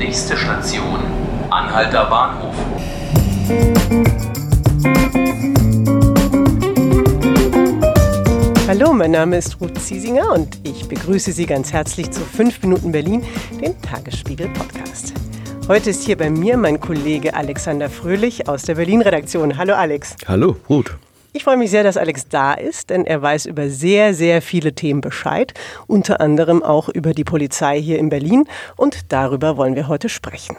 Nächste Station, Anhalter Bahnhof. Hallo, mein Name ist Ruth Ziesinger und ich begrüße Sie ganz herzlich zu 5 Minuten Berlin, dem Tagesspiegel-Podcast. Heute ist hier bei mir mein Kollege Alexander Fröhlich aus der Berlin-Redaktion. Hallo Alex. Hallo, Ruth. Ich freue mich sehr, dass Alex da ist, denn er weiß über sehr, sehr viele Themen Bescheid, unter anderem auch über die Polizei hier in Berlin und darüber wollen wir heute sprechen.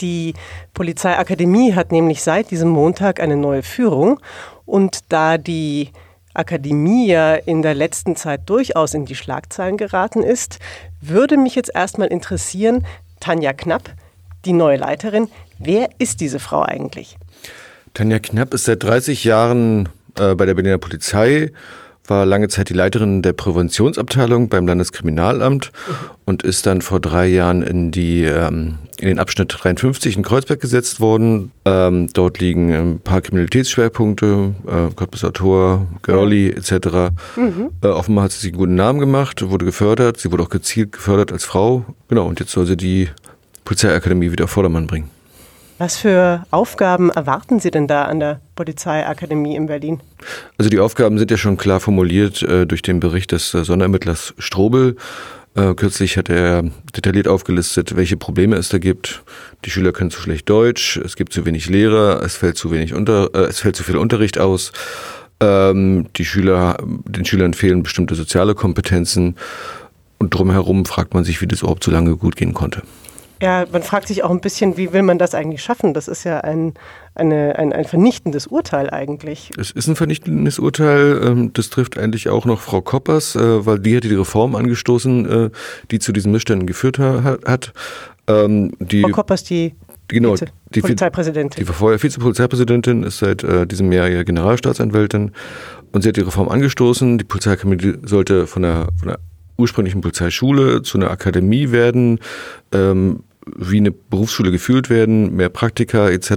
Die Polizeiakademie hat nämlich seit diesem Montag eine neue Führung und da die Akademie ja in der letzten Zeit durchaus in die Schlagzeilen geraten ist, würde mich jetzt erstmal interessieren, Tanja Knapp, die neue Leiterin, wer ist diese Frau eigentlich? Tanja Knapp ist seit 30 Jahren äh, bei der Berliner Polizei, war lange Zeit die Leiterin der Präventionsabteilung beim Landeskriminalamt und ist dann vor drei Jahren in, die, ähm, in den Abschnitt 53 in Kreuzberg gesetzt worden. Ähm, dort liegen ein paar Kriminalitätsschwerpunkte, äh, Cottbusser Tor, Girlie etc. Mhm. Äh, offenbar hat sie sich einen guten Namen gemacht, wurde gefördert, sie wurde auch gezielt gefördert als Frau. Genau, und jetzt soll sie die Polizeiakademie wieder auf Vordermann bringen. Was für Aufgaben erwarten Sie denn da an der Polizeiakademie in Berlin? Also die Aufgaben sind ja schon klar formuliert äh, durch den Bericht des äh, Sonderermittlers Strobel. Äh, kürzlich hat er detailliert aufgelistet, welche Probleme es da gibt. Die Schüler können zu schlecht Deutsch, es gibt zu wenig Lehrer, es fällt zu wenig unter, äh, es fällt zu viel Unterricht aus. Ähm, die Schüler, den Schülern fehlen bestimmte soziale Kompetenzen und drumherum fragt man sich, wie das überhaupt so lange gut gehen konnte. Ja, man fragt sich auch ein bisschen, wie will man das eigentlich schaffen? Das ist ja ein, eine, ein, ein vernichtendes Urteil eigentlich. Es ist ein vernichtendes Urteil. Ähm, das trifft eigentlich auch noch Frau Koppers, äh, weil die hat die Reform angestoßen, äh, die zu diesen Missständen geführt hat. Ähm, die, Frau Koppers, die genau, Vize die Polizeipräsidentin. Die war vorher Vizepolizeipräsidentin, ist seit äh, diesem Jahr ja Generalstaatsanwältin und sie hat die Reform angestoßen. Die Polizeiakademie sollte von der, von der ursprünglichen Polizeischule zu einer Akademie werden. Ähm, wie eine Berufsschule gefühlt werden, mehr Praktika etc.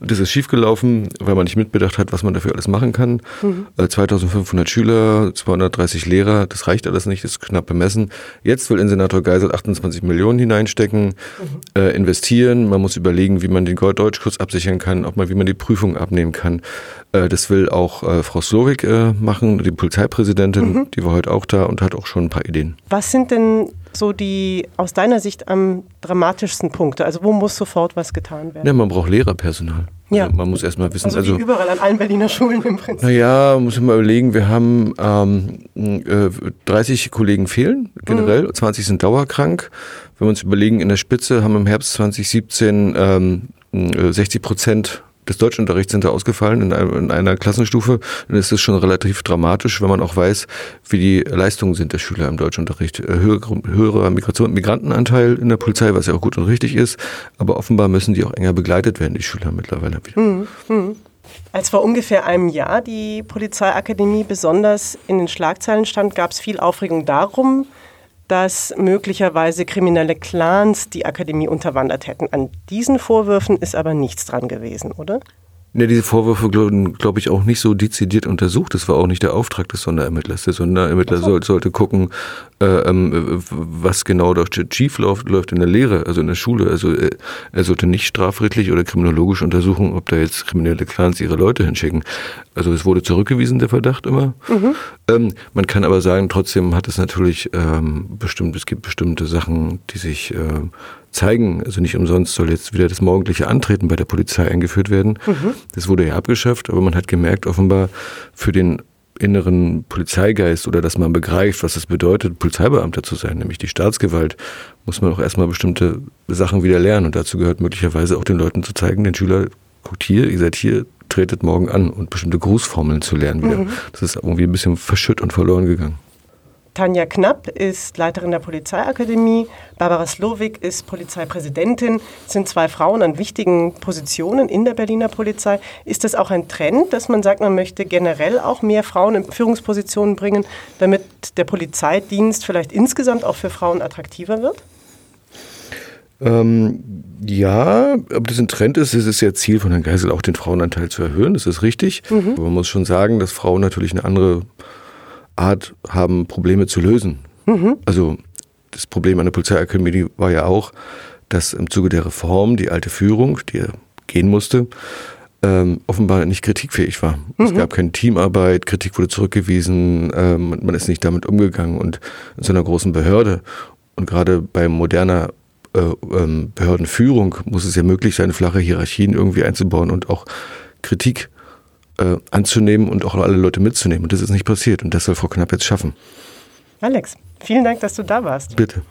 Und das ist schiefgelaufen, weil man nicht mitbedacht hat, was man dafür alles machen kann. Mhm. 2500 äh, Schüler, 230 Lehrer, das reicht alles nicht, das ist knapp bemessen. Jetzt will Insenator Geisel 28 Millionen hineinstecken, mhm. äh, investieren. Man muss überlegen, wie man den Deutschkurs absichern kann, ob man, wie man die Prüfung abnehmen kann. Äh, das will auch äh, Frau Slowik äh, machen, die Polizeipräsidentin, mhm. die war heute auch da und hat auch schon ein paar Ideen. Was sind denn so die aus deiner Sicht am dramatischsten Punkte? Also wo muss sofort was getan werden? Ja, man braucht Lehrerpersonal. Ja. Also man muss erstmal wissen. Also, also überall an allen Berliner Schulen im Prinzip. Naja, muss man mal überlegen, wir haben ähm, äh, 30 Kollegen fehlen, generell, mhm. 20 sind dauerkrank. Wenn wir uns überlegen, in der Spitze haben im Herbst 2017 ähm, 60 äh, Prozent des Deutschunterrichts sind da ausgefallen in, in einer Klassenstufe, dann ist es schon relativ dramatisch, wenn man auch weiß, wie die Leistungen sind der Schüler im Deutschunterricht. Äh, höherer, höherer Migration, Migrantenanteil in der Polizei, was ja auch gut und richtig ist, aber offenbar müssen die auch enger begleitet werden, die Schüler mittlerweile wieder. Hm, hm. Als vor ungefähr einem Jahr die Polizeiakademie besonders in den Schlagzeilen stand, gab es viel Aufregung darum, dass möglicherweise kriminelle Clans die Akademie unterwandert hätten. An diesen Vorwürfen ist aber nichts dran gewesen, oder? Ne, diese Vorwürfe glaube glaub ich auch nicht so dezidiert untersucht. Das war auch nicht der Auftrag des Sonderermittlers. Der Sonderermittler so. soll, sollte gucken, was genau dort schief läuft, läuft in der Lehre, also in der Schule. Also äh, er sollte nicht strafrechtlich oder kriminologisch untersuchen, ob da jetzt kriminelle Clans ihre Leute hinschicken. Also es wurde zurückgewiesen, der Verdacht immer. Mhm. Ähm, man kann aber sagen, trotzdem hat es natürlich ähm, bestimmt, es gibt bestimmte Sachen, die sich äh, zeigen. Also nicht umsonst soll jetzt wieder das morgendliche Antreten bei der Polizei eingeführt werden. Mhm. Das wurde ja abgeschafft, aber man hat gemerkt, offenbar für den inneren Polizeigeist oder dass man begreift, was es bedeutet, Polizeibeamter zu sein, nämlich die Staatsgewalt, muss man auch erstmal bestimmte Sachen wieder lernen. Und dazu gehört möglicherweise auch den Leuten zu zeigen, den Schüler, guckt hier, ihr seid hier, tretet morgen an und bestimmte Grußformeln zu lernen wieder. Mhm. Das ist irgendwie ein bisschen verschütt und verloren gegangen. Tanja Knapp ist Leiterin der Polizeiakademie, Barbara Slowik ist Polizeipräsidentin, sind zwei Frauen an wichtigen Positionen in der Berliner Polizei. Ist das auch ein Trend, dass man sagt, man möchte generell auch mehr Frauen in Führungspositionen bringen, damit der Polizeidienst vielleicht insgesamt auch für Frauen attraktiver wird? Ähm, ja, ob das ein Trend ist, ist es ja Ziel von Herrn Geisel, auch den Frauenanteil zu erhöhen, das ist richtig. Mhm. Aber man muss schon sagen, dass Frauen natürlich eine andere Art haben, Probleme zu lösen. Mhm. Also das Problem an der Polizeiakademie war ja auch, dass im Zuge der Reform die alte Führung, die gehen musste, ähm, offenbar nicht kritikfähig war. Mhm. Es gab keine Teamarbeit, Kritik wurde zurückgewiesen, ähm, man ist nicht damit umgegangen und in so einer großen Behörde und gerade bei moderner äh, ähm, Behördenführung muss es ja möglich sein, flache Hierarchien irgendwie einzubauen und auch Kritik äh, anzunehmen und auch alle Leute mitzunehmen. Und das ist nicht passiert und das soll Frau Knapp jetzt schaffen. Alex, vielen Dank, dass du da warst. Bitte.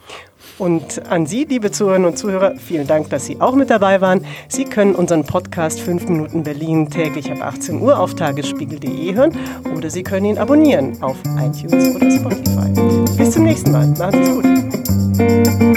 Und an Sie, liebe Zuhörerinnen und Zuhörer, vielen Dank, dass Sie auch mit dabei waren. Sie können unseren Podcast 5 Minuten Berlin täglich ab 18 Uhr auf tagesspiegel.de hören oder Sie können ihn abonnieren auf iTunes oder Spotify. Bis zum nächsten Mal. Machen Sie es gut.